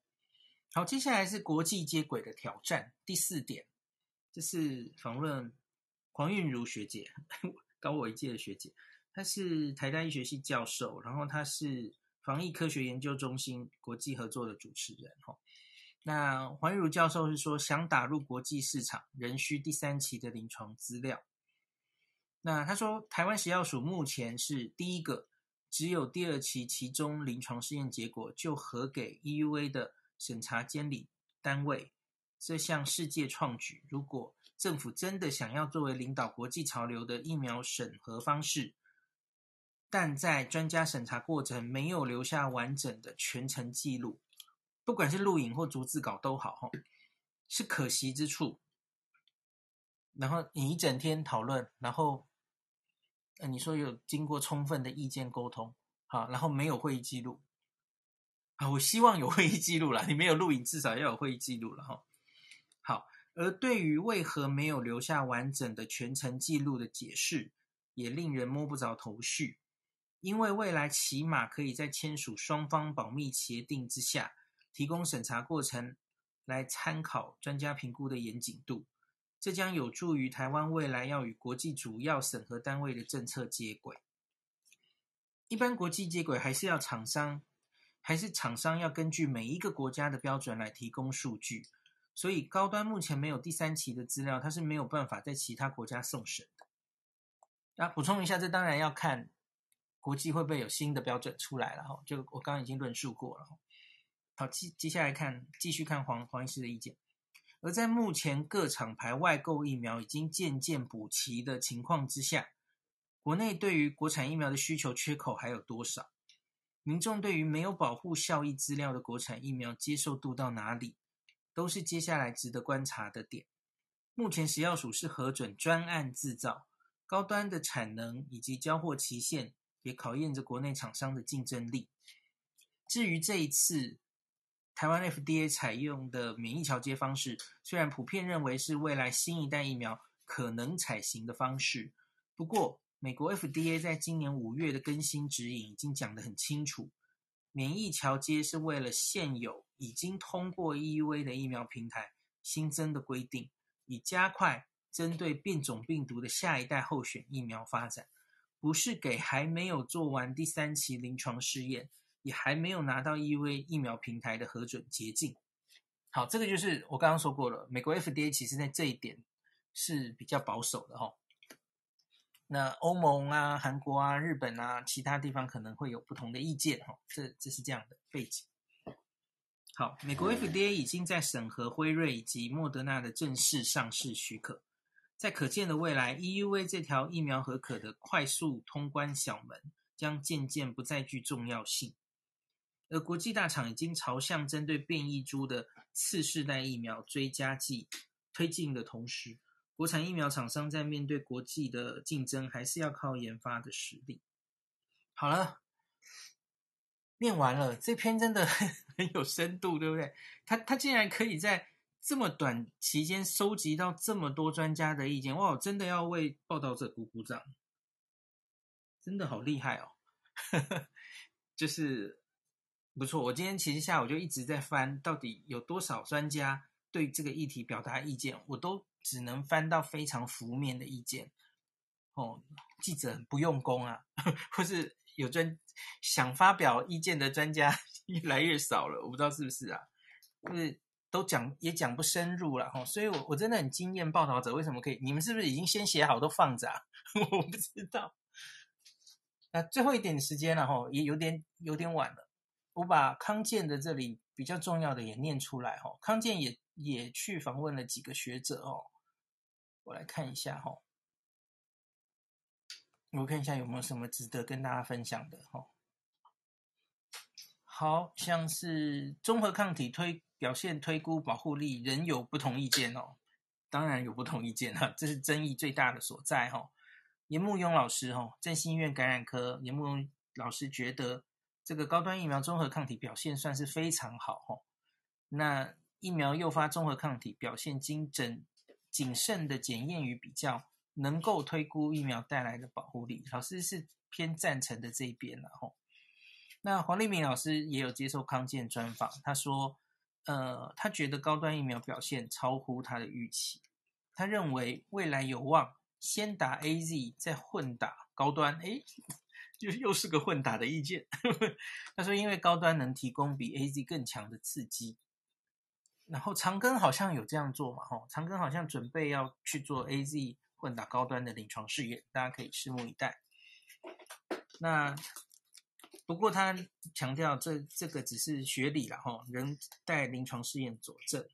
好，接下来是国际接轨的挑战。第四点，这是访问黄韵如学姐，高我一届的学姐，她是台大医学系教授，然后她是防疫科学研究中心国际合作的主持人。哈，那黄韵如教授是说，想打入国际市场，仍需第三期的临床资料。那他说，台湾食药署目前是第一个，只有第二期其中临床试验结果就核给 EUA 的审查监理单位。这项世界创举，如果政府真的想要作为领导国际潮流的疫苗审核方式，但在专家审查过程没有留下完整的全程记录，不管是录影或逐字稿都好，是可惜之处。然后你一整天讨论，然后呃，你说有经过充分的意见沟通，好，然后没有会议记录，啊，我希望有会议记录啦，你没有录影，至少要有会议记录了哈。好，而对于为何没有留下完整的全程记录的解释，也令人摸不着头绪。因为未来起码可以在签署双方保密协定之下，提供审查过程来参考专家评估的严谨度，这将有助于台湾未来要与国际主要审核单位的政策接轨。一般国际接轨还是要厂商，还是厂商要根据每一个国家的标准来提供数据。所以高端目前没有第三期的资料，它是没有办法在其他国家送审的。那补充一下，这当然要看国际会不会有新的标准出来了哈。就我刚刚已经论述过了。好，接接下来看，继续看黄黄医师的意见。而在目前各厂牌外购疫苗已经渐渐补齐的情况之下，国内对于国产疫苗的需求缺口还有多少？民众对于没有保护效益资料的国产疫苗接受度到哪里？都是接下来值得观察的点。目前食药署是核准专案制造，高端的产能以及交货期限也考验着国内厂商的竞争力。至于这一次台湾 FDA 采用的免疫桥接方式，虽然普遍认为是未来新一代疫苗可能采行的方式，不过美国 FDA 在今年五月的更新指引已经讲得很清楚，免疫桥接是为了现有。已经通过 EUA 的疫苗平台新增的规定，以加快针对变种病毒的下一代候选疫苗发展，不是给还没有做完第三期临床试验，也还没有拿到 EUA 疫苗平台的核准捷径。好，这个就是我刚刚说过了，美国 FDA 其实在这一点是比较保守的哈。那欧盟啊、韩国啊、日本啊，其他地方可能会有不同的意见哈。这这是这样的背景。好，美国 FDA 已经在审核辉瑞以及莫德纳的正式上市许可，在可见的未来，EUA 这条疫苗和可的快速通关小门将渐渐不再具重要性。而国际大厂已经朝向针对变异株的次世代疫苗追加剂推进的同时，国产疫苗厂商在面对国际的竞争，还是要靠研发的实力。好了。念完了，这篇真的 很有深度，对不对？他他竟然可以在这么短期间收集到这么多专家的意见，哇！真的要为报道者鼓鼓掌，真的好厉害哦！就是不错。我今天其实下午就一直在翻，到底有多少专家对这个议题表达意见，我都只能翻到非常负面的意见。哦，记者不用功啊，或是。有专想发表意见的专家 越来越少了，我不知道是不是啊？就是都讲也讲不深入了哈，所以我我真的很惊艳报道者为什么可以？你们是不是已经先写好都放着啊？我不知道。那最后一点时间了哈，也有点有点晚了，我把康健的这里比较重要的也念出来哈。康健也也去访问了几个学者哦，我来看一下哈。我看一下有没有什么值得跟大家分享的哈，好像是综合抗体推表现推估保护力仍有不同意见哦，当然有不同意见哈，这是争议最大的所在哈。严慕庸老师哈，振兴医院感染科严慕庸老师觉得这个高端疫苗综合抗体表现算是非常好哈，那疫苗诱发综合抗体表现经审谨慎的检验与比较。能够推估疫苗带来的保护力，老师是偏赞成的这一边了吼。那黄立明老师也有接受康健专访，他说，呃，他觉得高端疫苗表现超乎他的预期。他认为未来有望先打 AZ 再混打高端。诶，就又是个混打的意见。他说，因为高端能提供比 AZ 更强的刺激。然后长庚好像有这样做嘛？吼，长庚好像准备要去做 AZ 混打高端的临床试验，大家可以拭目以待。那不过他强调这这个只是学理了哈，仍待临床试验佐证。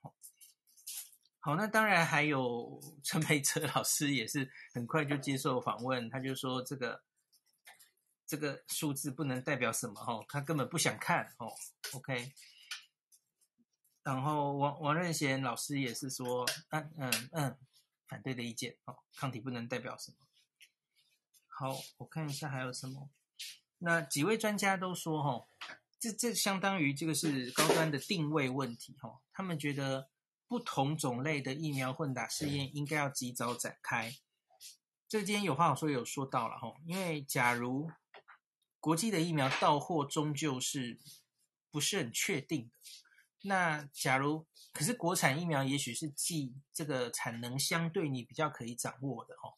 好，那当然还有 陈培哲老师也是很快就接受访问，他就说这个这个数字不能代表什么哈，他根本不想看哦。OK。然后王王任贤老师也是说，嗯嗯嗯，反对的意见哦，抗体不能代表什么。好，我看一下还有什么。那几位专家都说，哈，这这相当于这个是高端的定位问题，哈。他们觉得不同种类的疫苗混打试验应该要及早展开。这今天有话好说有说到了，哈，因为假如国际的疫苗到货终究是不是很确定的。那假如，可是国产疫苗也许是既这个产能相对你比较可以掌握的哦。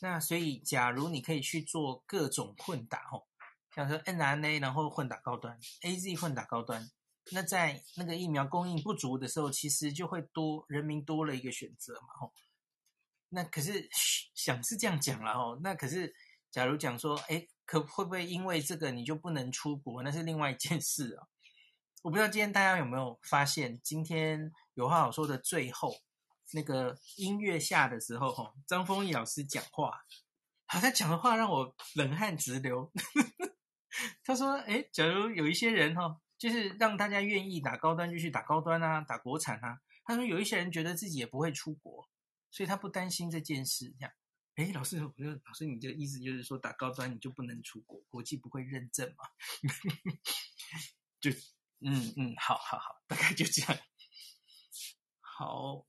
那所以，假如你可以去做各种混打哦，像说 mRNA 然后混打高端，AZ 混打高端，那在那个疫苗供应不足的时候，其实就会多人民多了一个选择嘛哦。那可是想是这样讲了哦，那可是假如讲说，哎，可会不会因为这个你就不能出国？那是另外一件事啊。我不知道今天大家有没有发现，今天有话好说的最后那个音乐下的时候，吼，张丰毅老师讲话，好，他讲的话让我冷汗直流。他说：“诶，假如有一些人哈，就是让大家愿意打高端就去打高端啊，打国产啊。他说有一些人觉得自己也不会出国，所以他不担心这件事。这样，诶，老师，我就老师，你这个意思就是说打高端你就不能出国，国际不会认证嘛？就。”嗯嗯，好好好，大概就这样。好，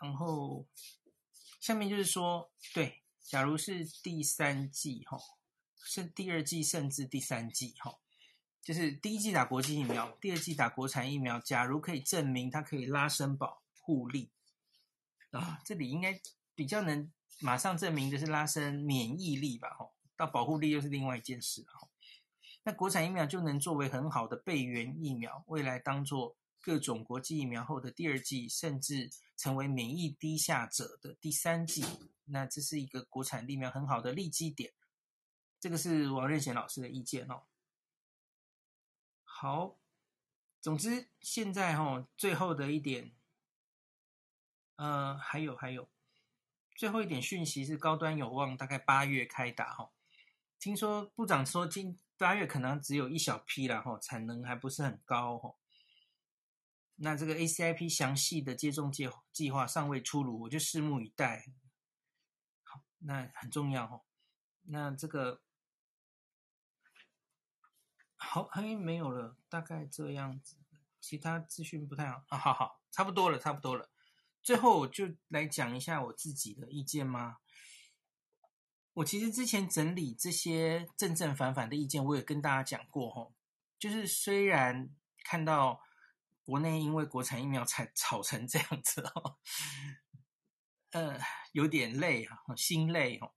然后下面就是说，对，假如是第三季哈，是第二季甚至第三季哈，就是第一季打国际疫苗，第二季打国产疫苗，假如可以证明它可以拉升保护力啊，这里应该比较能马上证明的是拉升免疫力吧？哈，到保护力又是另外一件事了哈。那国产疫苗就能作为很好的备援疫苗，未来当做各种国际疫苗后的第二季，甚至成为免疫低下者的第三季。那这是一个国产疫苗很好的立基点。这个是王任贤老师的意见哦。好，总之现在哈，最后的一点，呃，还有还有，最后一点讯息是高端有望大概八月开打哈。听说部长说今。八月可能只有一小批了哈，产能还不是很高哈。那这个 ACIP 详细的接种计计划尚未出炉，我就拭目以待。好，那很重要哈。那这个好，还没有了，大概这样子。其他资讯不太好。好好，差不多了，差不多了。最后我就来讲一下我自己的意见吗？我其实之前整理这些正正反反的意见，我也跟大家讲过吼，就是虽然看到国内因为国产疫苗才吵成这样子哦，呃，有点累啊，心累哦。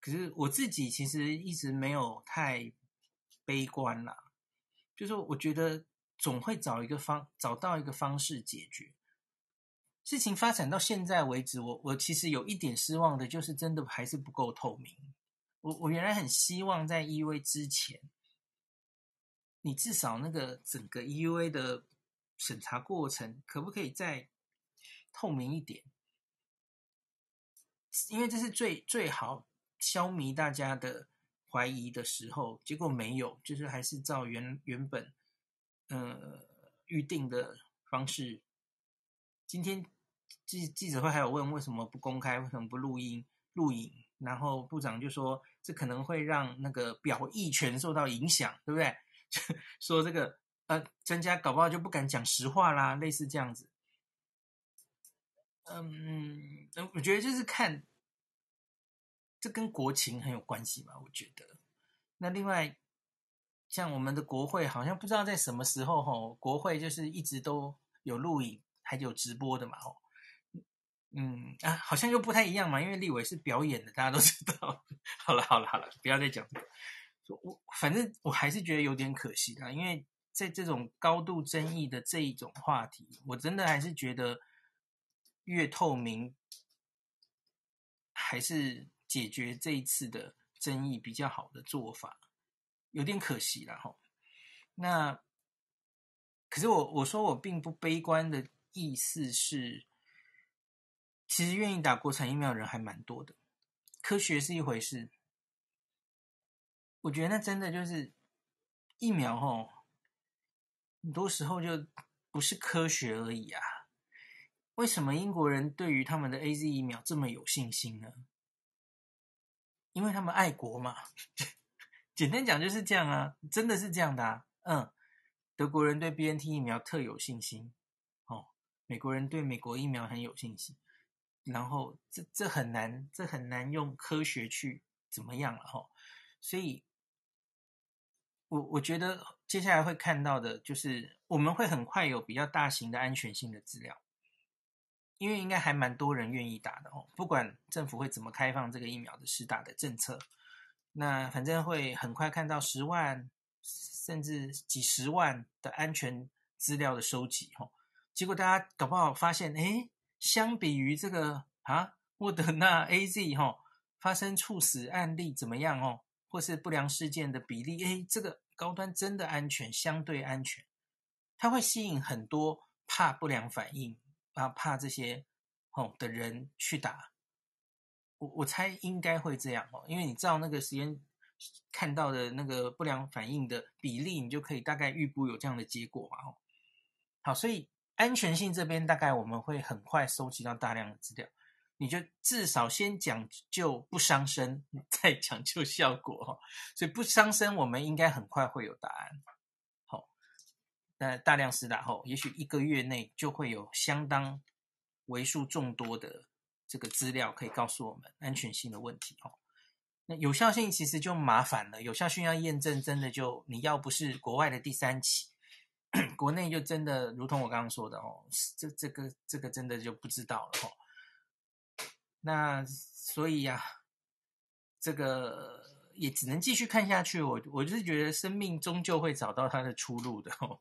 可是我自己其实一直没有太悲观啦，就是我觉得总会找一个方，找到一个方式解决。事情发展到现在为止，我我其实有一点失望的，就是真的还是不够透明。我我原来很希望在 EUA 之前，你至少那个整个 EUA 的审查过程可不可以再透明一点？因为这是最最好消弭大家的怀疑的时候，结果没有，就是还是照原原本呃预定的方式。今天记记者会还有问为什么不公开，为什么不录音录影？然后部长就说这可能会让那个表意权受到影响，对不对？说这个呃专家搞不好就不敢讲实话啦，类似这样子。嗯，我觉得就是看这跟国情很有关系嘛，我觉得。那另外像我们的国会，好像不知道在什么时候吼，国会就是一直都有录影。还有直播的嘛？哦，嗯啊，好像又不太一样嘛，因为立委是表演的，大家都知道。好了好了好了，不要再讲。我反正我还是觉得有点可惜啦，因为在这种高度争议的这一种话题，我真的还是觉得越透明，还是解决这一次的争议比较好的做法，有点可惜了哈。那可是我我说我并不悲观的意思是。其实愿意打国产疫苗的人还蛮多的，科学是一回事，我觉得那真的就是疫苗哦，很多时候就不是科学而已啊。为什么英国人对于他们的 AZ 疫苗这么有信心呢？因为他们爱国嘛，简单讲就是这样啊，真的是这样的啊。嗯，德国人对 BNT 疫苗特有信心，哦，美国人对美国疫苗很有信心。然后这这很难，这很难用科学去怎么样了哈，所以，我我觉得接下来会看到的就是我们会很快有比较大型的安全性的资料，因为应该还蛮多人愿意打的哦，不管政府会怎么开放这个疫苗的施打的政策，那反正会很快看到十万甚至几十万的安全资料的收集哈，结果大家搞不好发现哎。相比于这个啊，莫德纳 AZ 哈、哦，发生猝死案例怎么样哦，或是不良事件的比例，诶，这个高端真的安全，相对安全，它会吸引很多怕不良反应啊，怕这些哦的人去打。我我猜应该会这样哦，因为你照那个实验看到的那个不良反应的比例，你就可以大概预估有这样的结果嘛哦。好，所以。安全性这边大概我们会很快收集到大量的资料，你就至少先讲究不伤身，再讲究效果哦。所以不伤身，我们应该很快会有答案。那大量施打后，也许一个月内就会有相当为数众多的这个资料可以告诉我们安全性的问题哦。那有效性其实就麻烦了，有效性要验证，真的就你要不是国外的第三期。国内就真的如同我刚刚说的哦，这这个这个真的就不知道了哦。那所以呀，这个也只能继续看下去。我我就是觉得生命终究会找到它的出路的哦。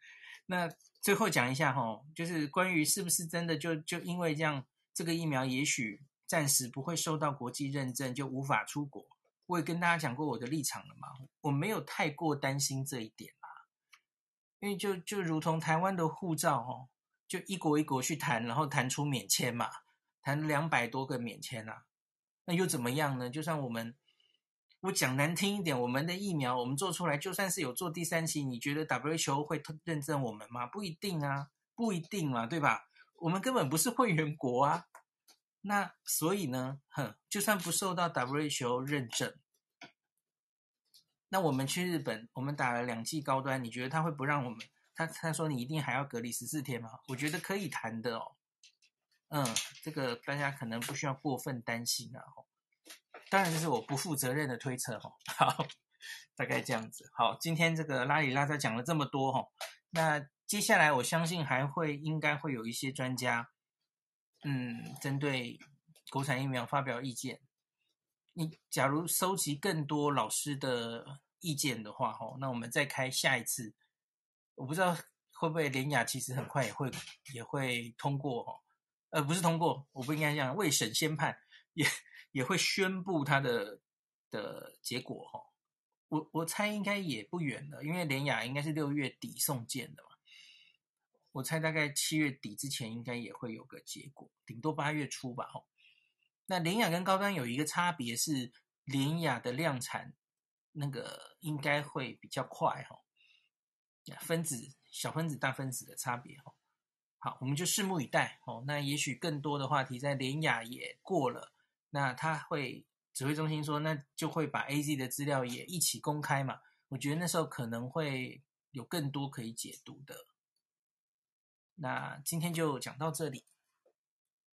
那最后讲一下哈，就是关于是不是真的就就因为这样，这个疫苗也许暂时不会受到国际认证，就无法出国。我也跟大家讲过我的立场了嘛，我没有太过担心这一点啦。因为就就如同台湾的护照哦，就一国一国去谈，然后谈出免签嘛，谈两百多个免签啊，那又怎么样呢？就算我们，我讲难听一点，我们的疫苗我们做出来，就算是有做第三期，你觉得 WHO 会认证我们吗？不一定啊，不一定嘛，对吧？我们根本不是会员国啊，那所以呢，哼，就算不受到 WHO 认证。那我们去日本，我们打了两剂高端，你觉得他会不让我们？他他说你一定还要隔离十四天吗？我觉得可以谈的哦。嗯，这个大家可能不需要过分担心啊。当然这是我不负责任的推测哈。好，大概这样子。好，今天这个拉里拉杂讲了这么多哈，那接下来我相信还会应该会有一些专家，嗯，针对国产疫苗发表意见。你假如收集更多老师的。意见的话，吼，那我们再开下一次，我不知道会不会连雅其实很快也会也会通过，哦，呃，不是通过，我不应该这样，未审先判，也也会宣布它的的结果，哈，我我猜应该也不远了，因为联雅应该是六月底送件的嘛，我猜大概七月底之前应该也会有个结果，顶多八月初吧，吼，那联雅跟高端有一个差别是联雅的量产。那个应该会比较快哈，分子小分子大分子的差别哈，好，我们就拭目以待哦。那也许更多的话题在联雅也过了，那他会指挥中心说，那就会把 AZ 的资料也一起公开嘛。我觉得那时候可能会有更多可以解读的。那今天就讲到这里。